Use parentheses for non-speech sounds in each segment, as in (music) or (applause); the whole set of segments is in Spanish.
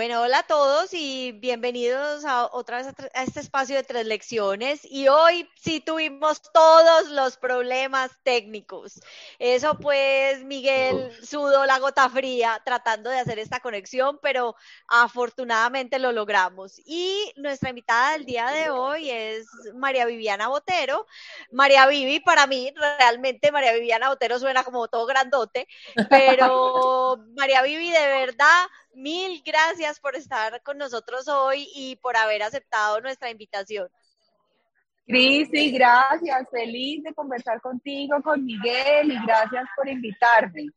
Bueno, hola a todos y bienvenidos a otra vez a, este espacio de tres lecciones. Y hoy sí tuvimos todos los problemas técnicos. Eso pues Miguel sudó la gota fría tratando de hacer esta conexión, pero afortunadamente lo logramos. Y nuestra invitada del día de hoy es María Viviana Botero. María Vivi, para mí, realmente María Viviana Botero suena como todo grandote, pero (laughs) María Vivi, de verdad Mil gracias por estar con nosotros hoy y por haber aceptado nuestra invitación. Cristi, gracias. Feliz de conversar contigo, con Miguel y gracias por invitarme.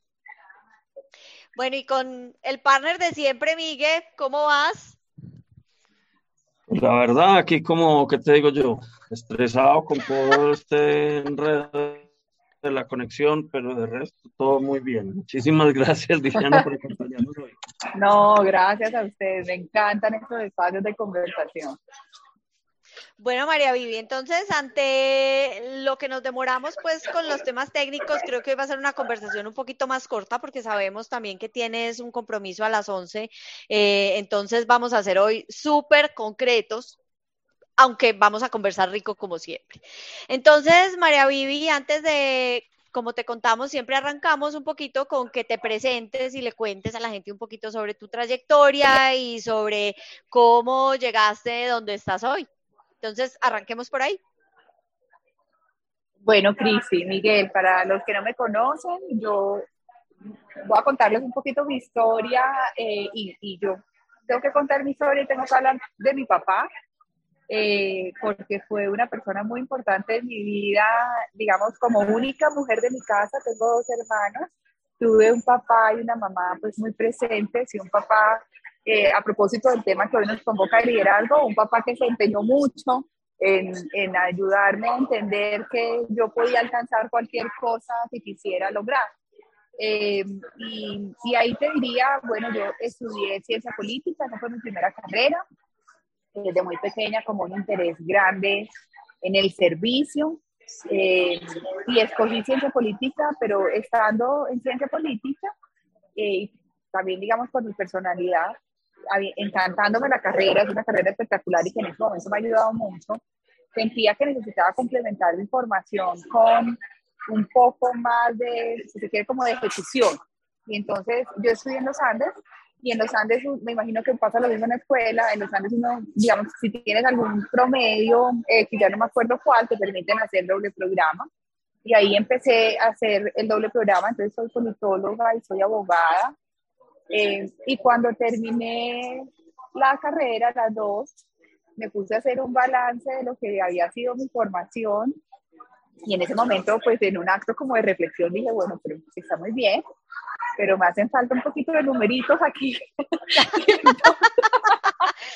Bueno, y con el partner de siempre, Miguel, ¿cómo vas? La verdad, aquí como, ¿qué te digo yo? Estresado con todo este enredo de la conexión, pero de resto todo muy bien. Muchísimas (laughs) gracias, Diana, por. (laughs) No, gracias a ustedes. Me encantan estos espacios de conversación. Bueno, María Vivi, entonces ante lo que nos demoramos pues con los temas técnicos, creo que hoy va a ser una conversación un poquito más corta porque sabemos también que tienes un compromiso a las 11, eh, entonces vamos a ser hoy súper concretos aunque vamos a conversar rico como siempre. Entonces, María Vivi, antes de, como te contamos, siempre arrancamos un poquito con que te presentes y le cuentes a la gente un poquito sobre tu trayectoria y sobre cómo llegaste donde estás hoy. Entonces, arranquemos por ahí. Bueno, Cristi, Miguel, para los que no me conocen, yo voy a contarles un poquito mi historia eh, y, y yo tengo que contar mi historia y tengo que hablar de mi papá, eh, porque fue una persona muy importante en mi vida, digamos, como única mujer de mi casa, tengo dos hermanas, tuve un papá y una mamá pues muy presentes y un papá, eh, a propósito del tema que hoy nos convoca el liderazgo, un papá que se empeñó mucho en, en, ayudarme a entender que yo podía alcanzar cualquier cosa que quisiera lograr. Eh, y, y, ahí te diría, bueno, yo estudié ciencia política, esa fue mi primera carrera, desde muy pequeña como un interés grande en el servicio eh, y escogí ciencia política, pero estando en ciencia política, eh, también digamos por mi personalidad, encantándome la carrera, es una carrera espectacular y que en ese momento me ha ayudado mucho, sentía que necesitaba complementar la información con un poco más de, si se quiere, como de ejecución. Y entonces yo estudié en los Andes y en los Andes me imagino que pasa lo mismo en la escuela, en los Andes uno, digamos, si tienes algún promedio, eh, que ya no me acuerdo cuál, te permiten hacer doble programa. Y ahí empecé a hacer el doble programa, entonces soy politóloga y soy abogada. Eh, y cuando terminé la carrera, las dos, me puse a hacer un balance de lo que había sido mi formación. Y en ese momento, pues en un acto como de reflexión, dije, bueno, pero está muy bien, pero me hacen falta un poquito de numeritos aquí. (laughs)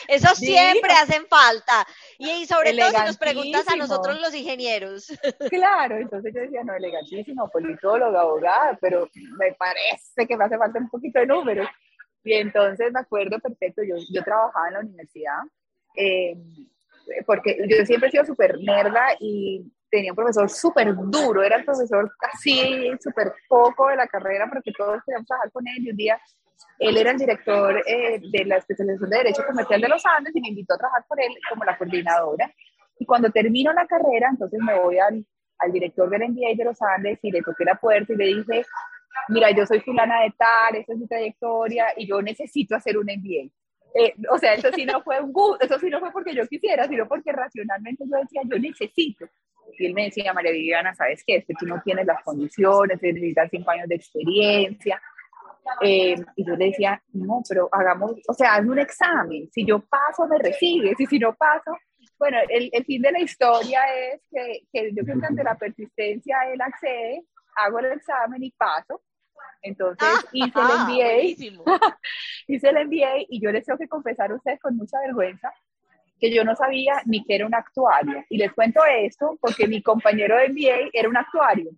Eso siempre hacen falta. Y, sobre todo si nos preguntas a nosotros los ingenieros. (laughs) Claro, entonces yo decía, no, elegantísimo, politólogo, abogada, pero me parece que me hace falta un poquito de números. Y entonces me acuerdo perfecto, yo, yo trabajaba en la universidad, eh, porque yo siempre he sido súper nerda y tenía un profesor súper duro, era el profesor casi súper poco de la carrera porque todos queríamos trabajar con él y un día él era el director eh, de la especialización de Derecho Comercial de los Andes y me invitó a trabajar por él como la coordinadora. Y cuando termino la carrera, entonces me voy al, al director del MBA de los Andes y le toqué la puerta y le dije, mira, yo soy fulana de tal, esa es mi trayectoria y yo necesito hacer un MBA. Eh, o sea, eso sí no fue un gusto, eso sí no fue porque yo quisiera, sino porque racionalmente yo decía, yo necesito. Y él me decía, María Viviana, ¿sabes qué? Es que tú no tienes las condiciones, necesitas cinco años de experiencia. Eh, y yo le decía, no, pero hagamos, o sea, hazme un examen. Si yo paso, me recibes. Y si no paso, bueno, el, el fin de la historia es que, que yo creo que ante la persistencia él accede, hago el examen y paso. Entonces ah, hice el MBA, (laughs) hice el MBA y yo les tengo que confesar a ustedes con mucha vergüenza que yo no sabía ni que era un actuario. Y les cuento esto porque mi compañero de MBA era un actuario.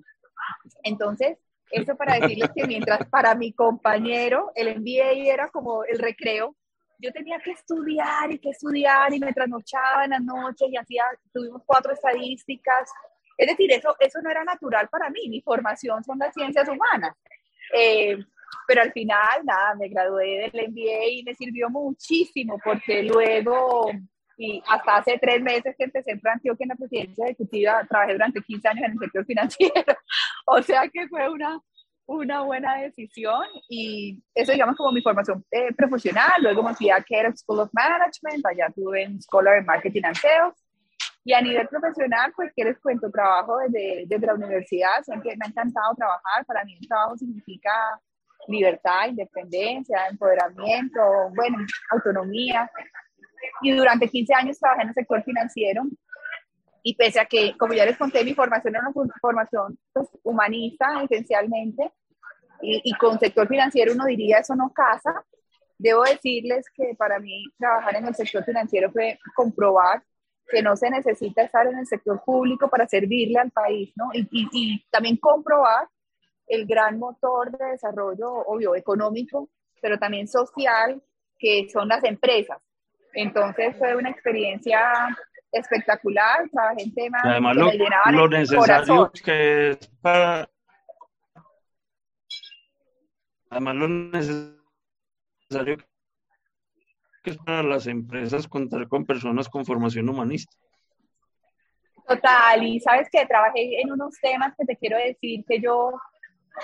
Entonces, eso para decirles que mientras para mi compañero el MBA era como el recreo, yo tenía que estudiar y que estudiar y me trasnochaba en las noches y hacía, tuvimos cuatro estadísticas. Es decir, eso, eso no era natural para mí, mi formación son las ciencias humanas. Eh, pero al final, nada, me gradué del MBA y me sirvió muchísimo porque luego, y hasta hace tres meses que empecé en Antioquia en la presidencia ejecutiva, trabajé durante 15 años en el sector financiero, (laughs) o sea que fue una, una buena decisión y eso digamos como mi formación eh, profesional, luego me fui a Keller School of Management, allá tuve un Scholar en Marketing and Sales, y a nivel profesional, pues, ¿qué les cuento? Trabajo desde, desde la universidad, siempre me ha encantado trabajar. Para mí el trabajo significa libertad, independencia, empoderamiento, bueno, autonomía. Y durante 15 años trabajé en el sector financiero y pese a que, como ya les conté, mi formación era una formación pues, humanista esencialmente y, con sector financiero uno diría eso no casa, debo decirles que para mí trabajar en el sector financiero fue comprobar que no se necesita estar en el sector público para servirle al país, ¿no? Y también comprobar el gran motor de desarrollo, obvio, económico, pero también social, que son las empresas. Entonces fue una experiencia espectacular, trabajé en temas Además, que lo, me lo necesario que es para... Además, lo necesario que es para las empresas contar con personas con formación humanista. Total, y sabes que trabajé en unos temas que te quiero decir que yo,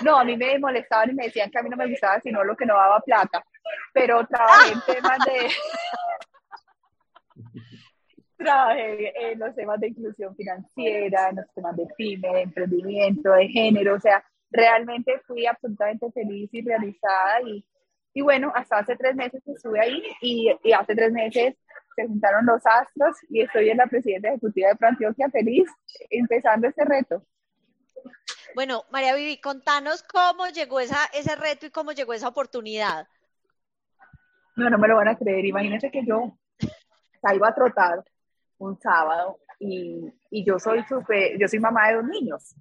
no, a mí me molestaban y me decían que a mí no me gustaba sino lo que no daba plata, pero trabajé en temas de... (laughs) trabajé en los temas de inclusión financiera, en los temas de pyme, de emprendimiento, de género, o sea, realmente fui absolutamente feliz y realizada y y bueno, hasta hace tres meses estuve ahí y, y hace tres meses se juntaron los astros y estoy en la presidenta ejecutiva de Antioquia feliz empezando este reto. Bueno, María Vivi, contanos cómo llegó esa, ese reto y cómo llegó esa oportunidad. No, no me lo van a creer. Imagínense que yo salgo a trotar un sábado y, y yo soy super, yo soy mamá de dos niños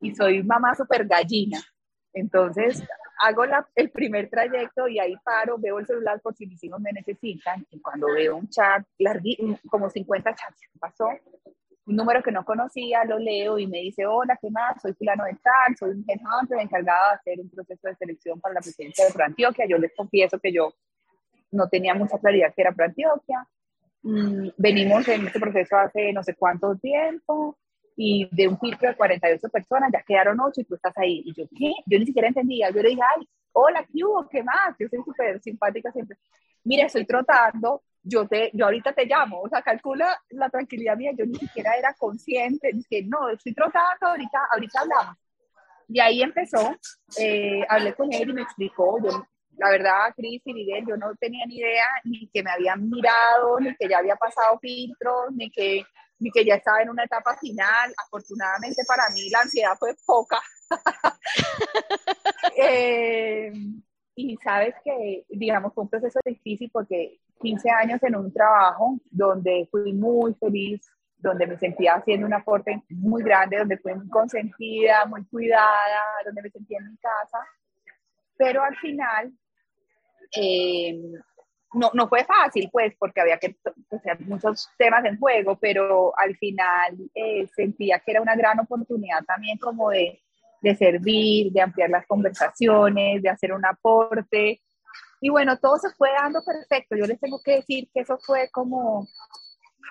y soy mamá súper gallina. Entonces, hago la, el primer trayecto y ahí paro, veo el celular por si mis hijos me necesitan y cuando veo un chat larguísimo, como 50 chats, pasó un número que no conocía, lo leo y me dice, hola, ¿qué más? Soy fulano de tal, soy un headhunter encargado de hacer un proceso de selección para la presidencia de Antioquia. Yo les confieso que yo no tenía mucha claridad que era Antioquia. Mm, venimos en este proceso hace no sé cuánto tiempo y de un filtro de 48 personas ya quedaron 8 y tú estás ahí. Y yo, ¿qué? Yo ni siquiera entendía. Yo le dije, ay, hola, ¿qué hubo? ¿Qué más? Yo soy súper simpática siempre. Mira, estoy trotando, yo, te, yo ahorita te llamo. O sea, calcula la tranquilidad mía. Yo ni siquiera era consciente. que no, estoy trotando, ahorita, ahorita hablamos. Y ahí empezó, eh, hablé con él y me explicó, yo, la verdad, Cris y Miguel, yo no tenía ni idea ni que me habían mirado, ni que ya había pasado filtros, ni que ni que ya estaba en una etapa final. Afortunadamente para mí la ansiedad fue poca. (laughs) Eh, y sabes que, digamos, fue un proceso difícil porque 15 años en un trabajo donde fui muy feliz, donde me sentía haciendo un aporte muy grande, donde fui muy consentida, muy cuidada, donde me sentía en mi casa. Pero al final, eh, no, no fue fácil, pues, porque había que hacer muchos temas en juego, pero al final eh, sentía que era una gran oportunidad también como de, de servir, de ampliar las conversaciones, de hacer un aporte. Y bueno, todo se fue dando perfecto. Yo les tengo que decir que eso fue como,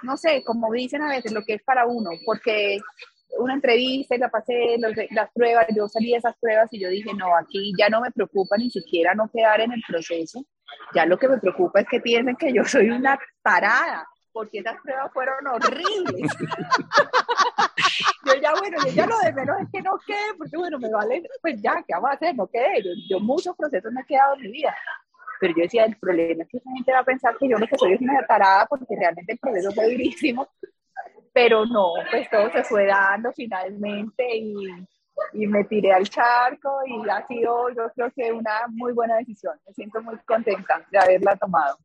no sé, como dicen a veces, lo que es para uno, porque una entrevista y la pasé, las pruebas, yo salí de esas pruebas y yo dije, no, aquí ya no me preocupa ni siquiera no quedar en el proceso, ya lo que me preocupa es que piensen que yo (laughs) soy una parada, porque esas pruebas fueron horribles. (laughs) yo ya, bueno, yo ya lo de menos es que no quede, porque bueno, me vale, pues ya, ¿qué vamos a hacer? No quede, yo, yo muchos procesos me he quedado en mi vida. Pero yo decía, el problema es que esa gente va a pensar que yo lo que soy es una parada, porque realmente el proceso fue durísimo pero no, pues todo se fue dando finalmente y, y, me tiré al charco y ha sido yo creo que una muy buena decisión. Me siento muy contenta de haberla tomado.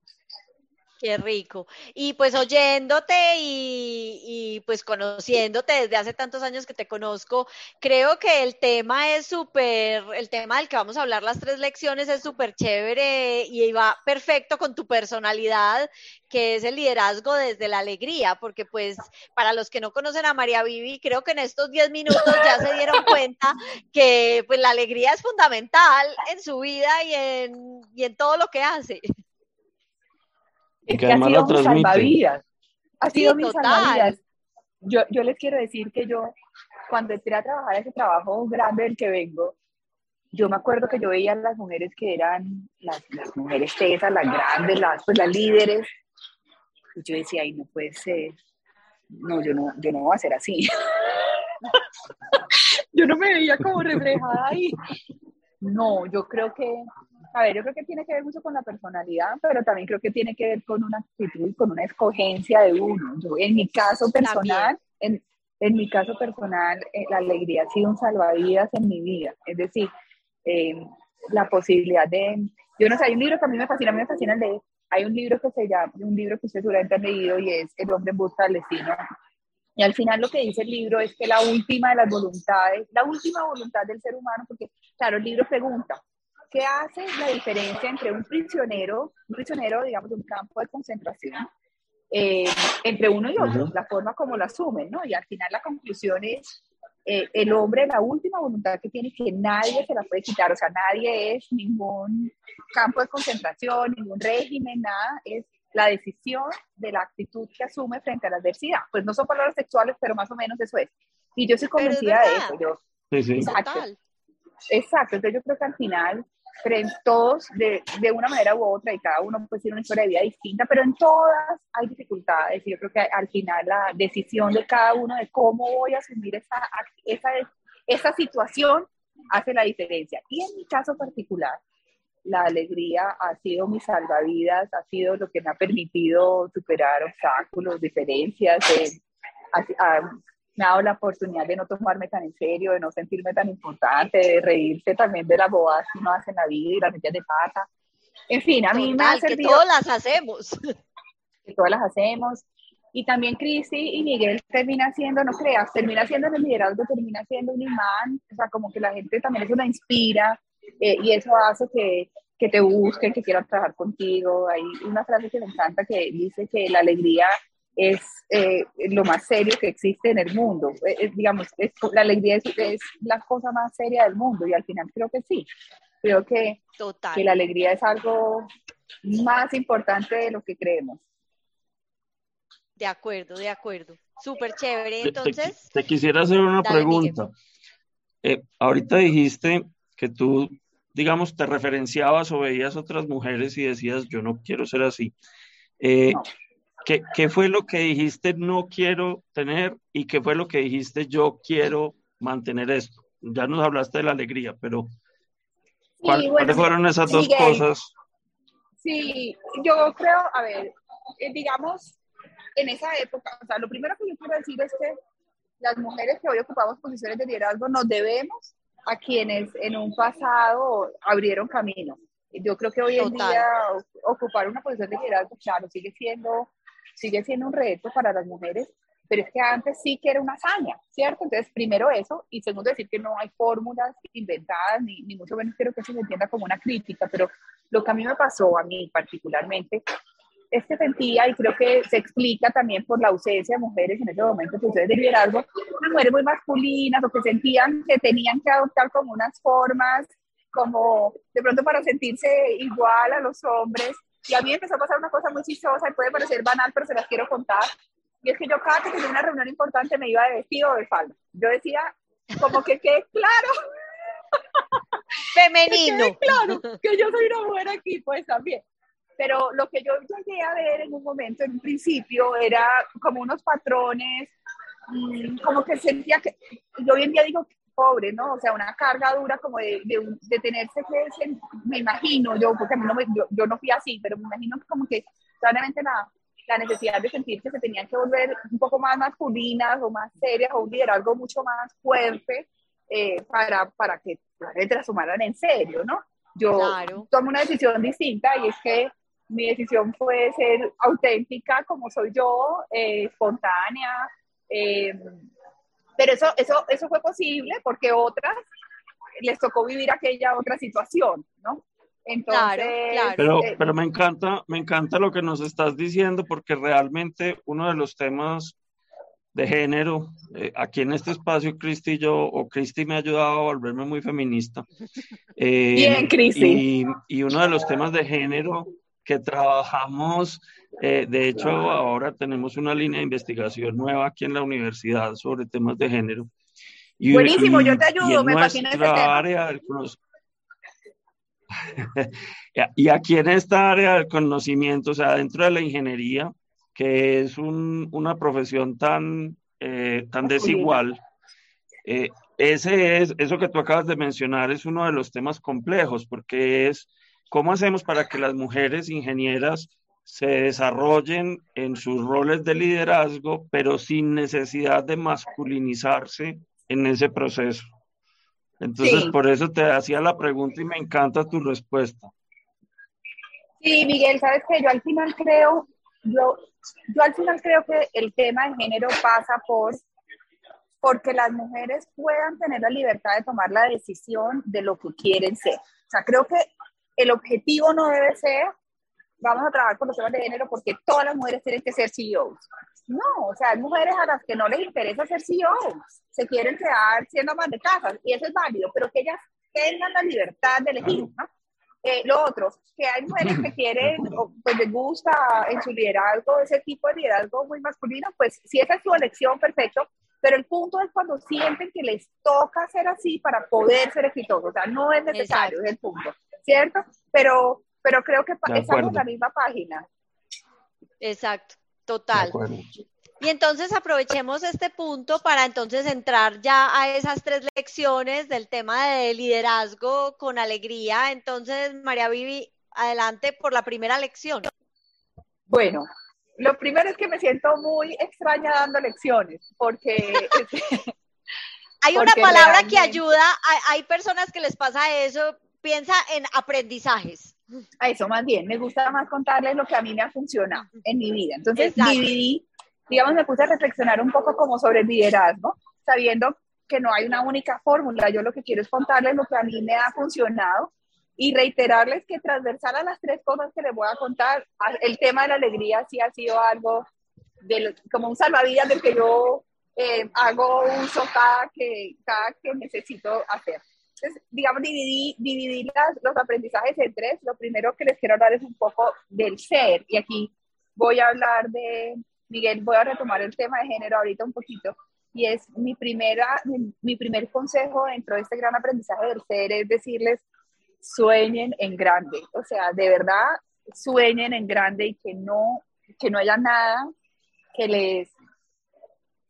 Qué rico. Y pues oyéndote y, y, pues conociéndote desde hace tantos años que te conozco, creo que el tema es súper, el tema del que vamos a hablar las tres lecciones es súper chévere y va perfecto con tu personalidad, que es el liderazgo desde la alegría, porque pues para los que no conocen a María Vivi, creo que en estos diez minutos ya se dieron cuenta que pues la alegría es fundamental en su vida y en, y en todo lo que hace. Es que, ha sido mi salvavidas. Ha sido mi salvavidas. Yo, yo les quiero decir que yo, cuando entré a trabajar ese trabajo grande del que vengo, yo me acuerdo que yo veía a las mujeres que eran las, las mujeres tesas, las grandes, las, pues, las líderes, y yo decía, ay, no puede ser, no, yo no, yo no voy a ser así. (laughs) yo no me veía como reflejada ahí. No, yo creo que a ver, yo creo que tiene que ver mucho con la personalidad, pero también creo que tiene que ver con una actitud, con una escogencia de uno. Yo, en mi caso personal, en, en, mi caso personal, eh, la alegría ha sido un salvavidas en mi vida. Es decir, eh, la posibilidad de, yo no sé, hay un libro que a mí me fascina, a mí me fascina leer. Hay un libro que se llama, un libro que usted seguramente ha leído y es El hombre en busca del destino. Y al final lo que dice el libro es que la última de las voluntades, la última voluntad del ser humano, porque claro, el libro pregunta, ¿qué hace la diferencia entre un prisionero, un prisionero, digamos, de un campo de concentración, eh, entre uno y otro? La forma como lo asumen, ¿no? Y al final la conclusión es, eh, el hombre, la última voluntad que tiene, que nadie se la puede quitar, o sea, nadie es ningún campo de concentración, ningún régimen, nada, es la decisión de la actitud que asume frente a la adversidad. Pues no son palabras sexuales, pero más o menos eso es. Y yo soy convencida de eso. Yo, sí, sí. Exacto. Exacto. Entonces yo creo que al final frente todos de, de, una manera u otra y cada uno puede ser una historia de vida distinta, pero en todas hay dificultades y yo creo que al final la decisión de cada uno de cómo voy a asumir esa, esa, esa situación hace la diferencia. Y en mi caso particular, la alegría ha sido mi salvavidas, ha sido lo que me ha permitido superar obstáculos, diferencias, eh, me ha dado la oportunidad de no tomarme tan en serio, de no sentirme tan importante, de reírse también de las bobadas que uno hace en la vida y las metidas de pata. En fin, a mí me ha servido. Que todas las hacemos. (laughs) Que todas las hacemos. Y también Cristi y Miguel termina siendo, no creas, termina siendo en el liderazgo, termina siendo un imán, o sea, como que la gente también eso la inspira eh, y eso hace que, que te busquen, que quieran trabajar contigo. Hay una frase que me encanta que dice que la alegría es eh, lo más serio que existe en el mundo. Eh, digamos, la alegría es, la cosa más seria del mundo y al final creo que sí. Creo que, que la alegría es algo más importante de lo que creemos. De acuerdo, de acuerdo. Súper chévere. Entonces. Te, quisiera hacer una pregunta. Eh, ahorita dijiste que tú, digamos, te referenciabas o veías otras mujeres y decías, yo no quiero ser así. no. ¿Qué, fue lo que dijiste no quiero tener y qué fue lo que dijiste yo quiero mantener esto? Ya nos hablaste de la alegría, pero ¿cuáles fueron esas dos cosas? Sí, yo creo, a ver, eh, digamos, en esa época, o sea, lo primero que yo quiero decir es que las mujeres que hoy ocupamos posiciones de liderazgo nos debemos a quienes en un pasado abrieron camino. Yo creo que hoy en día ocupar una posición de liderazgo, claro, sigue siendo sigue siendo un reto para las mujeres, pero es que antes sí que era una hazaña, ¿cierto? Entonces, primero eso, y segundo decir que no hay fórmulas inventadas, ni, ni mucho menos quiero que se entienda como una crítica, pero lo que a mí me pasó, a mí particularmente, es que sentía, y creo que se explica también por la ausencia de mujeres en ese momento, ustedes de liderazgo, unas mujeres muy masculinas, o que sentían que tenían que adoptar como unas formas, como de pronto para sentirse igual a los hombres, y a mí empezó a pasar una cosa muy chistosa y puede parecer banal, pero se las quiero contar. Y es que yo cada que tenía una reunión importante me iba de vestido o de falda. Yo decía, como que quede claro. (laughs) Femenino. Que claro que yo soy una mujer aquí, pues también. Pero lo que yo llegué a ver en un momento, en un principio, era como unos patrones, mm, como que sentía que, yo hoy en día digo, pobre, ¿no? O sea, una carga dura como de, de, tenerse que, me imagino yo, porque a mí no me, yo, no fui así, pero me imagino como que claramente la, la necesidad de sentir que se tenían que volver un poco más masculinas o más serias o un liderazgo mucho más fuerte eh, para, para que la gente la sumaran en serio, ¿no? Yo tomo una decisión distinta y es que mi decisión fue ser auténtica como soy yo, eh, espontánea. Eh, pero eso, eso, eso fue posible porque otras les tocó vivir aquella otra situación, ¿no? Entonces, Pero, eh, pero me encanta, me encanta lo que nos estás diciendo porque realmente uno de los temas de género, aquí en este espacio Cristi y yo, o Cristi me ha ayudado a volverme muy feminista. Bien, Cristi. Y, y, uno de los temas de género que trabajamos, eh, de hecho ahora tenemos una línea de investigación nueva aquí en la universidad sobre temas de género. Y, Buenísimo, yo te ayudo, me fascina ese tema. Área (laughs) y aquí en esta área del conocimiento, o sea, dentro de la ingeniería, que es un, una profesión tan, eh, tan desigual, eh, ese es, eso que tú acabas de mencionar es uno de los temas complejos, porque es ¿Cómo hacemos para que las mujeres ingenieras se desarrollen en sus roles de liderazgo, pero sin necesidad de masculinizarse en ese proceso? Entonces, por eso te hacía la pregunta y me encanta tu respuesta. Sí, Miguel, sabes que yo al final creo, yo, yo al final creo que el tema de género pasa por porque las mujeres puedan tener la libertad de tomar la decisión de lo que quieren ser. O sea, creo que el objetivo no debe ser, vamos a trabajar con los temas de género porque todas las mujeres tienen que ser CEOs. No, o sea, hay mujeres a las que no les interesa ser CEOs, se quieren quedar siendo más de casa y eso es válido, pero que ellas tengan la libertad de elegir, ¿no? Eh, lo otro, que hay mujeres que quieren, o pues les gusta en su liderazgo ese tipo de liderazgo muy masculino, pues si esa es su elección, perfecto, pero el punto es cuando sienten que les toca ser así para poder ser exitosos, o sea, no es necesario, es el punto. ¿Cierto? Pero, pero creo que estamos en la misma página. Exacto, total. Y entonces aprovechemos este punto para entonces entrar ya a esas tres lecciones del tema de liderazgo con alegría. Entonces, María Vivi, adelante por la primera lección. Bueno, lo primero es que me siento muy extraña dando lecciones, porque... (laughs) hay una palabra que ayuda, hay, hay personas que les pasa eso, piensa en aprendizajes. A eso más bien, me gusta más contarles lo que a mí me ha funcionado en mi vida. Entonces dividí, digamos, me puse a reflexionar un poco como sobre el liderazgo, sabiendo que no hay una única fórmula. Yo lo que quiero es contarles lo que a mí me ha funcionado y reiterarles que transversal a las tres cosas que les voy a contar, el tema de la alegría sí ha sido algo de, como un salvavidas del que yo eh, hago uso cada que, cada que necesito hacer. Entonces, digamos, dividir dividir los aprendizajes en tres. Lo primero que les quiero hablar es un poco del ser. Y aquí voy a hablar de, Miguel, voy a retomar el tema de género ahorita un poquito. Y es mi, primera, mi, primer consejo dentro de este gran aprendizaje del ser es decirles, sueñen en grande. O sea, de verdad, sueñen en grande y que no, que no haya nada que les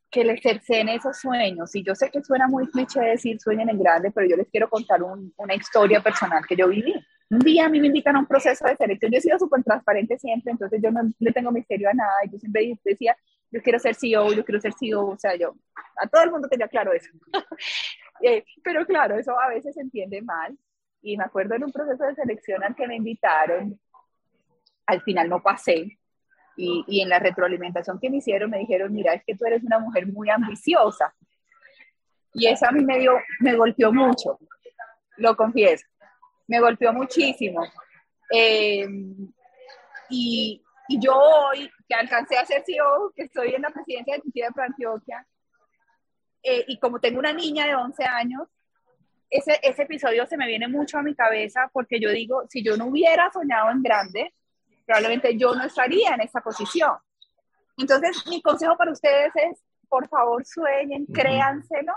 que les cercen esos sueños. Y yo sé que suena muy cliché decir sueñen en grande, pero yo les quiero contar una historia personal que yo viví. Un día a mí me invitan a un proceso de selección. Yo he sido súper transparente siempre, entonces yo no le tengo misterio a nada. Y yo siempre decía, yo quiero ser CEO, yo quiero ser CEO. O sea, yo a todo el mundo tenía claro eso. (laughs) Eh, pero claro, eso a veces se entiende mal. Y me acuerdo en un proceso de selección al que me invitaron, al final no pasé, y, en la retroalimentación que me hicieron me dijeron, mira, es que tú eres una mujer muy ambiciosa. Y eso a mí me, dio, me golpeó mucho, lo confieso, me golpeó muchísimo. Em, y, y, yo hoy, que alcancé a ser CEO, que estoy en la presidencia de Tití de Antioquia, eh, y como tengo una niña de 11 años, ese, ese episodio se me viene mucho a mi cabeza porque yo digo, si yo no hubiera soñado en grande, probablemente yo no estaría en esa posición. Entonces, mi consejo para ustedes es, por favor, sueñen, créanselo.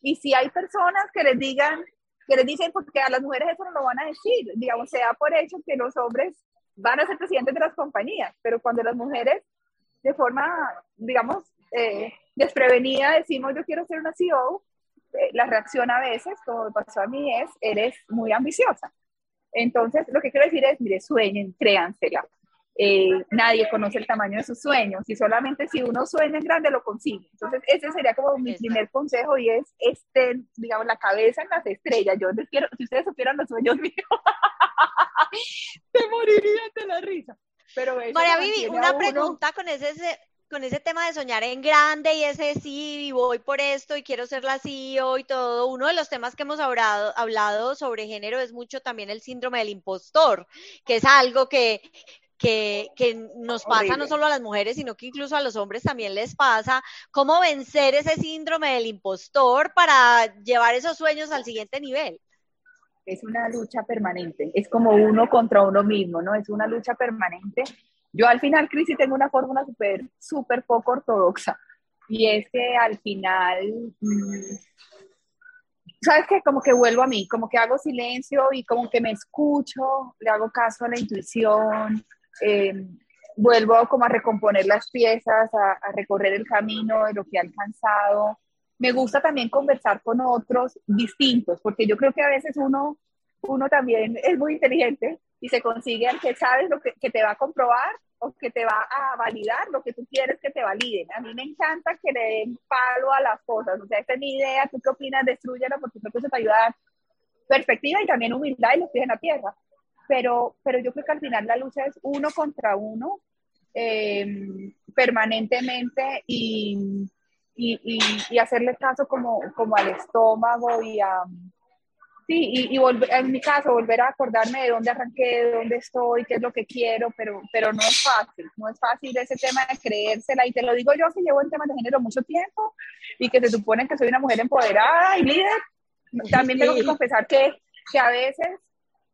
Y si hay personas que les digan, que les dicen, porque a las mujeres eso no lo van a decir, digamos, sea por hecho que los hombres van a ser presidentes de las compañías, pero cuando las mujeres, de forma, digamos, eh, desprevenida, decimos, yo quiero ser una CEO, eh, la reacción a veces, como pasó a mí, es, eres muy ambiciosa. Entonces, lo que quiero decir es, mire, sueñen, créansela. Eh, nadie conoce el tamaño de sus sueños y solamente si uno sueña en grande lo consigue. Entonces, ese sería como mi primer consejo y es, este, digamos, la cabeza en las estrellas. Yo les quiero, si ustedes supieran los sueños (laughs) míos, se morirían de la risa. María Vivi, una pregunta con ese, con ese tema de soñar en grande y ese sí, y voy por esto y quiero ser la CEO y todo, uno de los temas que hemos hablado, hablado sobre género es mucho también el síndrome del impostor, que es algo que, que, que, nos pasa no solo a las mujeres, sino que incluso a los hombres también les pasa. ¿Cómo vencer ese síndrome del impostor para llevar esos sueños al siguiente nivel? Es una lucha permanente, es como uno contra uno mismo, ¿no? Es una lucha permanente yo al final, Cris, tengo una fórmula súper, súper poco ortodoxa. Y es que al final, mm, ¿sabes qué? Como que vuelvo a mí, como que hago silencio y como que me escucho, le hago caso a la intuición, eh, vuelvo como a recomponer las piezas, a, a, recorrer el camino de lo que he alcanzado. Me gusta también conversar con otros distintos, porque yo creo que a veces uno, uno también es muy inteligente y se consigue al que sabes lo que, que, te va a comprobar o que te va a validar lo que tú quieres que te validen. A mí me encanta que le den palo a las cosas. O sea, esta es mi idea. ¿Tú qué opinas? Destruyelo porque creo que eso te ayuda a perspectiva y también humildad y los pies en la tierra. Pero, pero yo creo que al final la lucha es uno contra uno eh, permanentemente y, y, y, y, hacerle caso como, como al estómago y a, Sí, y, y volver, en mi caso, volver a acordarme de dónde arranqué, de dónde estoy, qué es lo que quiero, pero, pero no es fácil, no es fácil ese tema de creérsela, y te lo digo yo que llevo en temas de género mucho tiempo y que se supone que soy una mujer empoderada y líder, también tengo que confesar que, que a veces,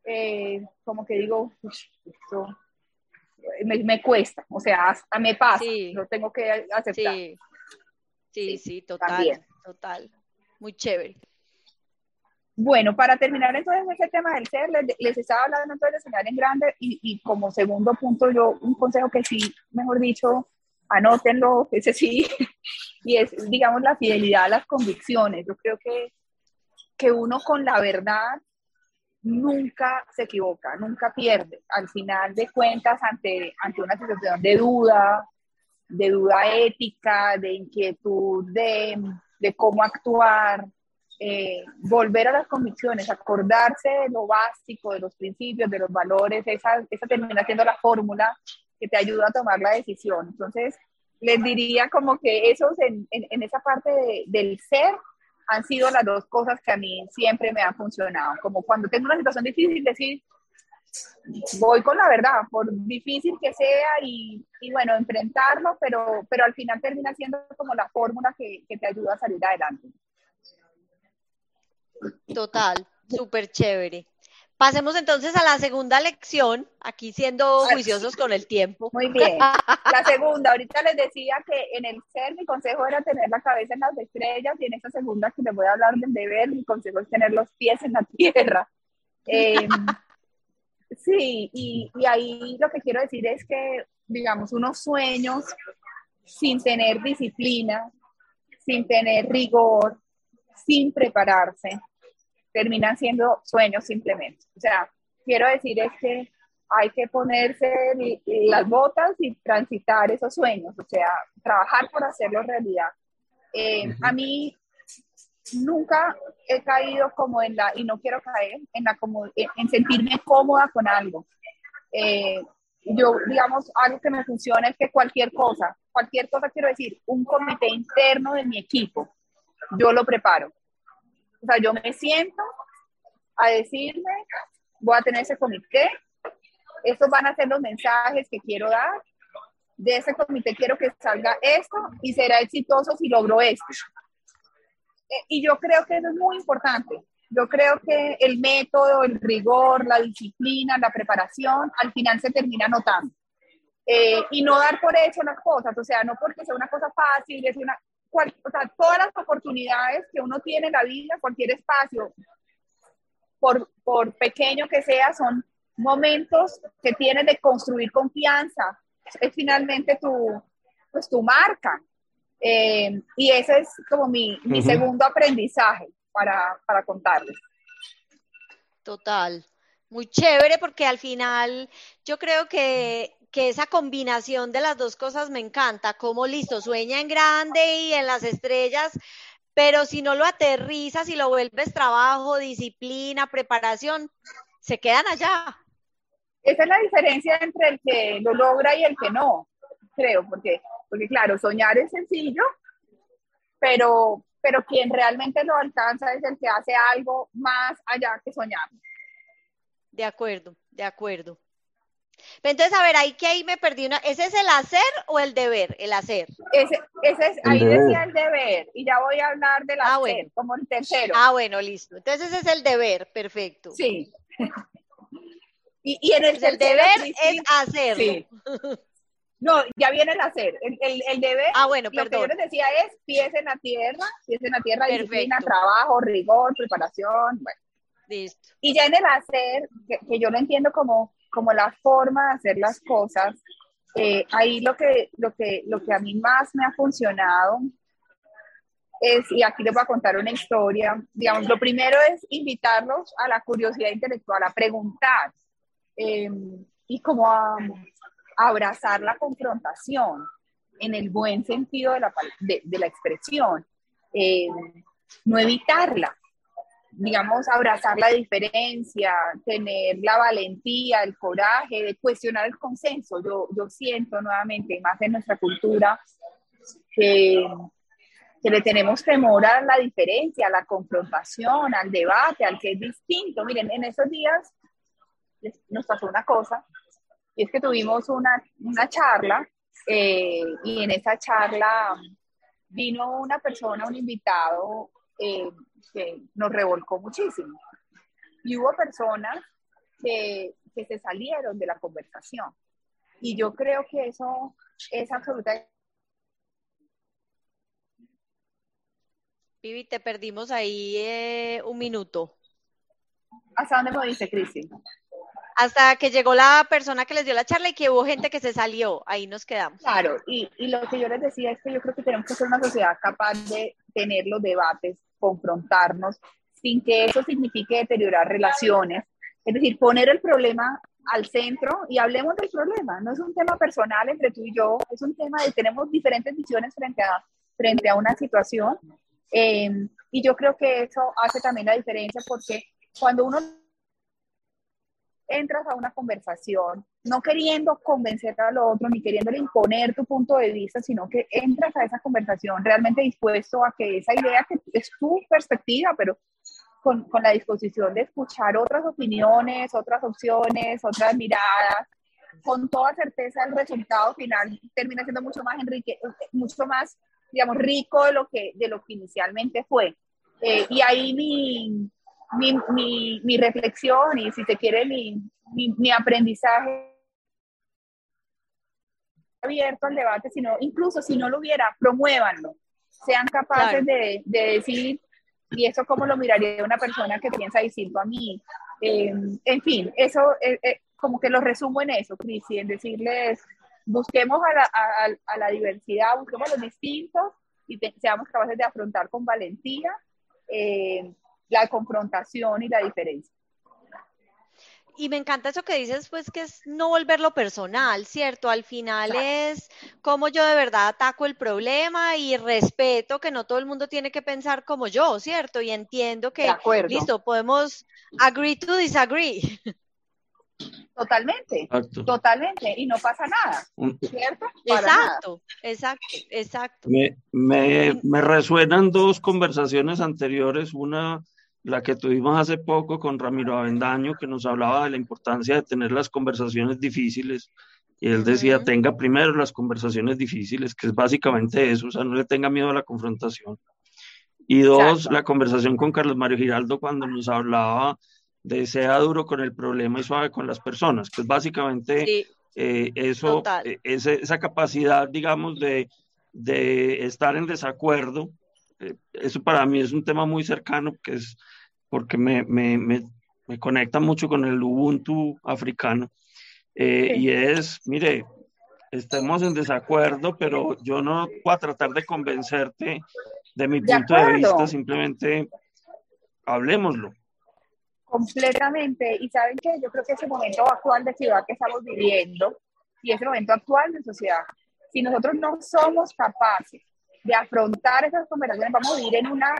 eh, como que digo, esto me, me, cuesta, o sea, hasta me pasa, sí. lo tengo que aceptar. Sí, sí, sí total, también. total, muy chévere. Bueno, para terminar entonces ese tema del ser, les, les estaba hablando entonces de soñar en grande y, y, como segundo punto yo un consejo que sí, mejor dicho, anótenlo, (laughs) ese sí, y es, digamos, la fidelidad a las convicciones. Yo creo que, que uno con la verdad nunca se equivoca, nunca pierde. Al final de cuentas, ante, ante una situación de duda, de duda ética, de inquietud, de, de cómo actuar, eh, volver a las convicciones, acordarse de lo básico, de los principios, de los valores, esa, esa termina siendo la fórmula que te ayuda a tomar la decisión. Entonces, les diría como que esos en, en, en esa parte de, del ser han sido las dos cosas que a mí siempre me han funcionado. Como cuando tengo una situación difícil, decir, voy con la verdad, por difícil que sea y, y bueno, enfrentarlo, pero, pero al final termina siendo como la fórmula que, que te ayuda a salir adelante. Total, súper chévere. Pasemos entonces a la segunda lección, aquí siendo juiciosos con el tiempo. Muy bien. La (laughs) segunda, ahorita les decía que en el ser mi consejo era tener la cabeza en las estrellas y en esa segunda que les voy a hablar del deber, mi consejo es tener los pies en la tierra. Eh, (laughs) sí, y, y ahí lo que quiero decir es que, digamos, unos sueños sin tener disciplina, sin tener rigor, sin prepararse, terminan siendo sueños simplemente. O sea, quiero decir es que hay que ponerse las botas y transitar esos sueños, o sea, trabajar por hacerlo realidad. Eh, uh -huh. A mí nunca he caído como en la, y no quiero caer, en, la, como, en, en sentirme cómoda con algo. Eh, yo, digamos, algo que me funciona es que cualquier cosa, cualquier cosa quiero decir, un comité interno de mi equipo, yo lo preparo. O sea, yo me siento a decirme, voy a tener ese comité, estos van a ser los mensajes que quiero dar, de ese comité quiero que salga esto y será exitoso si logro esto. Eh, y yo creo que eso es muy importante. Yo creo que el método, el rigor, la disciplina, la preparación, al final se termina notando. Eh, y no dar por hecho las cosas, o sea, no porque sea una cosa fácil, es una, cual, o sea, todas las oportunidades que uno tiene en la vida, cualquier espacio, por, por pequeño que sea, son momentos que tienes de construir confianza. Es finalmente tu, pues, tu marca. Eh, y ese es como mi, mi uh -huh. segundo aprendizaje para, para contarles. Total. Muy chévere porque al final yo creo que que esa combinación de las dos cosas me encanta, como listo, sueña en grande y en las estrellas, pero si no lo aterrizas y lo vuelves trabajo, disciplina, preparación, se quedan allá. esa es la diferencia entre el que lo logra y el que no, creo, porque, porque claro, soñar es sencillo, pero, pero quien realmente lo alcanza es el que hace algo más allá que soñar. De acuerdo, de acuerdo. Entonces, a ver, ahí que ahí me perdí una. ¿Ese es el hacer o el deber? El hacer. Ese, ese es, ahí decía el deber, y ya voy a hablar del ah, hacer, como el tercero. Ah, bueno, listo. Entonces, ese es el deber, perfecto. Sí. y, y, en el, el deber es hacer. Sí. No, ya viene el hacer. El, el, el deber, ah, bueno, lo que yo les decía es pies en la tierra, pies en la tierra, disciplina, trabajo, rigor, preparación, bueno. Listo. Y ya en el hacer, que, que yo lo entiendo como como la forma de hacer las cosas. Eh, ahí lo que, lo, que, lo que a mí más me ha funcionado es, y aquí les voy a contar una historia, digamos, lo primero es invitarlos a la curiosidad intelectual, a preguntar em, y como a, abrazar la confrontación en el buen sentido de la, de, la expresión, em, no evitarla, digamos, abrazar la diferencia, tener la valentía, el coraje de cuestionar el consenso. Yo, yo siento nuevamente, más en nuestra cultura, que, que le tenemos temor a la diferencia, a la confrontación, al debate, al que es distinto. Miren, en esos días nos pasó una cosa, y es que tuvimos una, una charla, eh, y en esa charla vino una persona, un invitado, eh, que nos revolcó muchísimo. Y hubo personas que, que se salieron de la conversación. Y yo creo que eso es absolutamente... Vivi, te perdimos ahí eh, un minuto. ¿Hasta dónde me dice, Cristi? Hasta que llegó la persona que les dio la charla y que hubo gente que se salió. Ahí nos quedamos. Claro, y, y lo que yo les decía es que yo creo que tenemos que ser una sociedad capaz de tener los debates confrontarnos sin que eso signifique deteriorar relaciones. Es decir, poner el problema al centro y hablemos del problema. No es un tema personal entre tú y yo, es un tema de tenemos diferentes visiones frente a, frente a una situación. Eh, y yo creo que eso hace también la diferencia porque cuando uno entras a una conversación no queriendo convencer al otro ni queriéndole imponer tu punto de vista, sino que entras a esa conversación realmente dispuesto a que esa idea que es tu perspectiva, pero con, con la disposición de escuchar otras opiniones, otras opciones, otras miradas, con toda certeza el resultado final termina siendo mucho más enrique, mucho más, digamos, rico de lo que, de lo que inicialmente fue. Eh, y ahí mi, mi, mi, mi, reflexión y si se quiere mi, mi, aprendizaje abierto al debate, sino incluso si no lo hubiera, promuévanlo, sean capaces de, de, decir, y eso como lo miraría una persona que piensa distinto a mí. Eh, en fin, eso eh, eh, como que lo resumo en eso, Crisi, en decirles, busquemos a la, a, a la diversidad, busquemos los distintos y seamos capaces de afrontar con valentía la confrontación y la diferencia. Y me encanta eso que dices, pues que es no volverlo personal, ¿cierto? Al final es cómo yo de verdad ataco el problema y respeto que no todo el mundo tiene que pensar como yo, ¿cierto? Y entiendo que, listo, podemos agree to disagree. (laughs) Totalmente, totalmente, y no pasa nada, ¿cierto? exacto, exacto, exacto. Me, me, me resuenan dos conversaciones anteriores, una la que tuvimos hace poco con Ramiro Avendaño, que nos hablaba de la importancia de tener las conversaciones difíciles. Y él decía, tenga primero las conversaciones difíciles, que es básicamente eso, o sea, no le tenga miedo a la confrontación. Y dos, la conversación con Carlos Mario Giraldo cuando nos hablaba de sea duro con el problema y suave con las personas, que es básicamente eh, eso, eh, esa capacidad, digamos, de, de estar en desacuerdo, eso para mí es un tema muy cercano, que es porque me, me, me, me conecta mucho con el Ubuntu africano. Eh, y es, mire, estemos en desacuerdo, pero yo no voy a tratar de convencerte de mi punto de vista, simplemente hablemoslo. Completamente. Y saben que yo creo que ese momento actual de ciudad que estamos viviendo y ese momento actual de sociedad, si nosotros no somos capaces de afrontar esas conversaciones, vamos a vivir en una,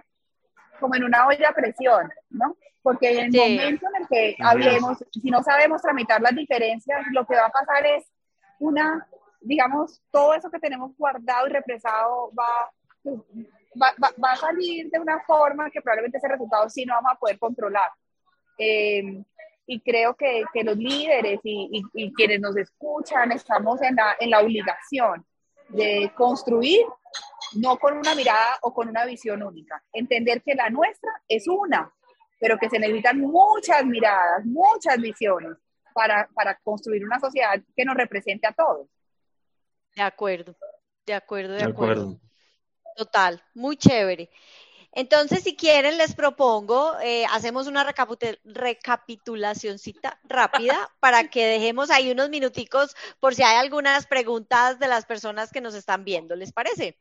como en una olla a presión. ¿no? Porque en el momento en el que hablemos, si no sabemos tramitar las diferencias, lo que va a pasar es una, digamos, todo eso que tenemos guardado y represado va, va, va, a salir de una forma que probablemente ese resultado sí no vamos a poder controlar. Eh, y creo que, que los líderes y, y, quienes nos escuchan estamos en la, en la obligación de construir no con una mirada o con una visión única, entender que la nuestra es una, pero que se necesitan muchas miradas, muchas visiones para, para construir una sociedad que nos represente a todos. De acuerdo, de acuerdo, de, acuerdo. Total, muy chévere. Entonces, si quieren, les propongo, eh, hacemos una recapitulacióncita rápida (laughs) para que dejemos ahí unos minuticos por si hay algunas preguntas de las personas que nos están viendo. ¿Les parece?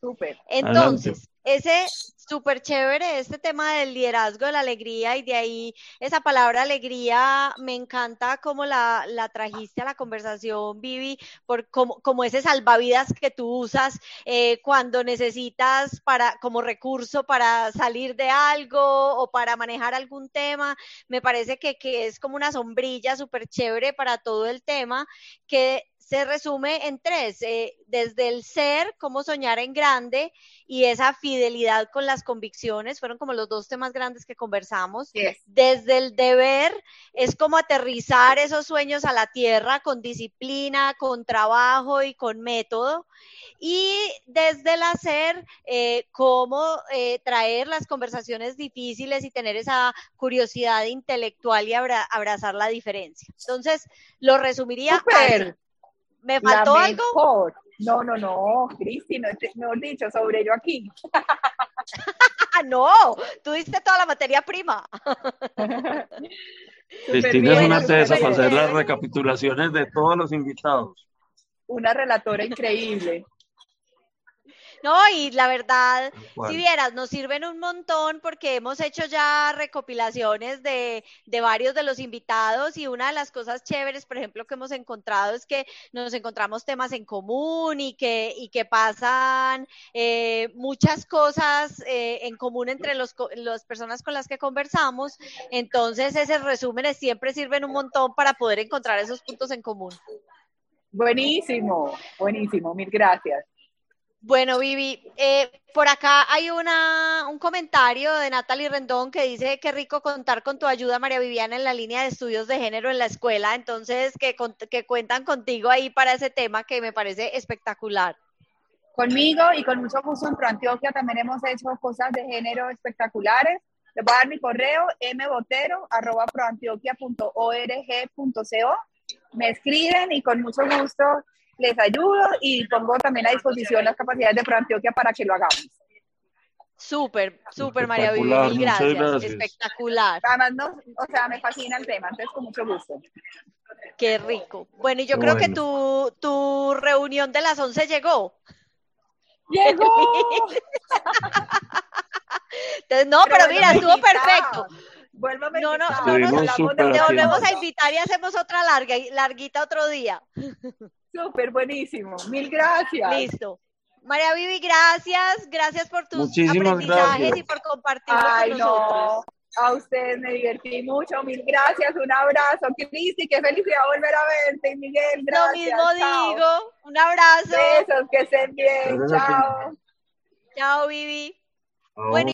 Súper. Entonces, ese súper chévere, este tema del liderazgo, de la alegría y de ahí esa palabra alegría, me encanta cómo la, la trajiste a la conversación, Vivi, por como, como ese salvavidas que tú usas eh, cuando necesitas para, como recurso para salir de algo o para manejar algún tema. Me parece que, que es como una sombrilla súper chévere para todo el tema que se resume en tres, eh, desde el ser, cómo soñar en grande y esa fidelidad con las convicciones, fueron como los dos temas grandes que conversamos. Desde el deber es como aterrizar esos sueños a la tierra con disciplina, con trabajo y con método. Y desde el hacer, eh, cómo eh, traer las conversaciones difíciles y tener esa curiosidad intelectual y abrazar la diferencia. Entonces, lo resumiría. ¿Me faltó algo? No, no, no, Cristi, no, he dicho, sobre yo aquí. (laughs) no, tú diste toda la materia prima. (laughs) Cristina es una tesa para hacer las recapitulaciones de todos los invitados. Una relatora increíble. No, y la verdad, si vieras, nos sirven un montón porque hemos hecho ya recopilaciones de, de, varios de los invitados y una de las cosas chéveres, por ejemplo, que hemos encontrado es que nos encontramos temas en común y que, y que pasan eh, muchas cosas eh, en común entre los, las personas con las que conversamos. Entonces, esos resúmenes siempre sirven un montón para poder encontrar esos puntos en común. Buenísimo, buenísimo, mil gracias. Bueno, Vivi, eh, por acá hay una, un comentario de Natalie Rendón que dice que rico contar con tu ayuda, María Viviana, en la línea de estudios de género en la escuela. Entonces, que, que cuentan contigo ahí para ese tema que me parece espectacular. Conmigo y con mucho gusto en ProAntioquia también hemos hecho cosas de género espectaculares. Les voy a dar mi correo mbotero.proantioquia.org.co. Me escriben y con mucho gusto les ayudo y pongo también a disposición las capacidades de ProAntioquia para que lo hagamos. Súper, súper María Vivi, mil gracias. Espectacular. Además, no, o sea, me fascina el tema, entonces con mucho gusto. Qué rico. Bueno, y yo creo que tu, tu reunión de las 11 llegó. ¡Llegó! (laughs) entonces, no, pero, mira, estuvo perfecto. Vuélvame no, no, no, no, te volvemos a invitar y hacemos otra larga, larguita otro día. Súper buenísimo. Mil gracias. Listo. María Vivi, gracias. Gracias por tus aprendizajes y por compartir con nosotros. A ustedes me divertí mucho, mil gracias, un abrazo, Cristi, qué felicidad volver a verte, Miguel, gracias. Lo mismo digo, un abrazo. Besos, que estén bien, chao. Chao, Vivi. Bueno,